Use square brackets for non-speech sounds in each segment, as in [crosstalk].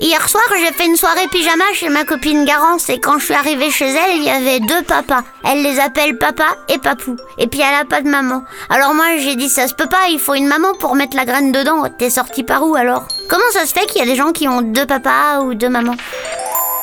hier soir j'ai fait une soirée pyjama chez ma copine Garance et quand je suis arrivée chez elle, il y avait deux papas. Elle les appelle papa et papou. Et puis elle a pas de maman. Alors moi j'ai dit ça se peut pas, il faut une maman pour mettre la graine dedans. T'es sorti par où alors? Comment ça se fait qu'il y a des gens qui ont deux papas ou deux mamans?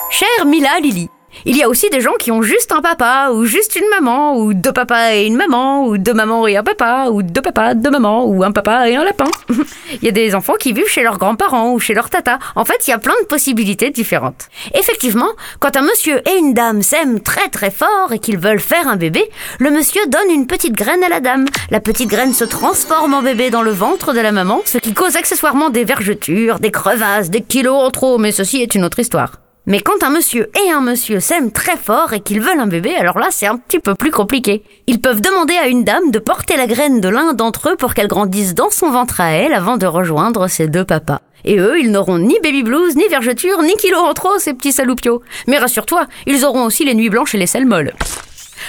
Chère Mila Lily, il y a aussi des gens qui ont juste un papa, ou juste une maman, ou deux papas et une maman, ou deux mamans et un papa, ou deux papas, deux mamans, ou un papa et un lapin. [laughs] il y a des enfants qui vivent chez leurs grands-parents ou chez leur tata. En fait, il y a plein de possibilités différentes. Effectivement, quand un monsieur et une dame s'aiment très très fort et qu'ils veulent faire un bébé, le monsieur donne une petite graine à la dame. La petite graine se transforme en bébé dans le ventre de la maman, ce qui cause accessoirement des vergetures, des crevasses, des kilos en trop, mais ceci est une autre histoire. Mais quand un monsieur et un monsieur s'aiment très fort et qu'ils veulent un bébé, alors là c'est un petit peu plus compliqué. Ils peuvent demander à une dame de porter la graine de l'un d'entre eux pour qu'elle grandisse dans son ventre à elle avant de rejoindre ses deux papas. Et eux, ils n'auront ni baby blues, ni vergeture, ni kilos en trop, ces petits saloupios. Mais rassure-toi, ils auront aussi les nuits blanches et les selles molles.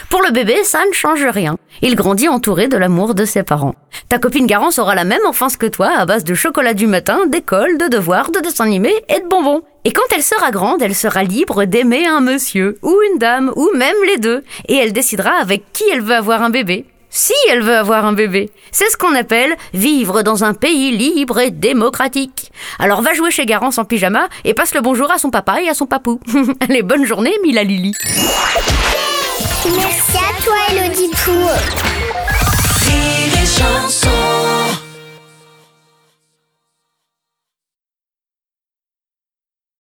Pour le bébé, ça ne change rien. Il grandit entouré de l'amour de ses parents. Ta copine Garance aura la même enfance que toi à base de chocolat du matin, d'école, de devoirs, de dessins animés et de bonbons. Et quand elle sera grande, elle sera libre d'aimer un monsieur, ou une dame, ou même les deux. Et elle décidera avec qui elle veut avoir un bébé. Si elle veut avoir un bébé. C'est ce qu'on appelle vivre dans un pays libre et démocratique. Alors va jouer chez Garance en pyjama et passe le bonjour à son papa et à son papou. [laughs] Allez, bonne journée, Mila Lily. Merci à toi, Elodie Pou.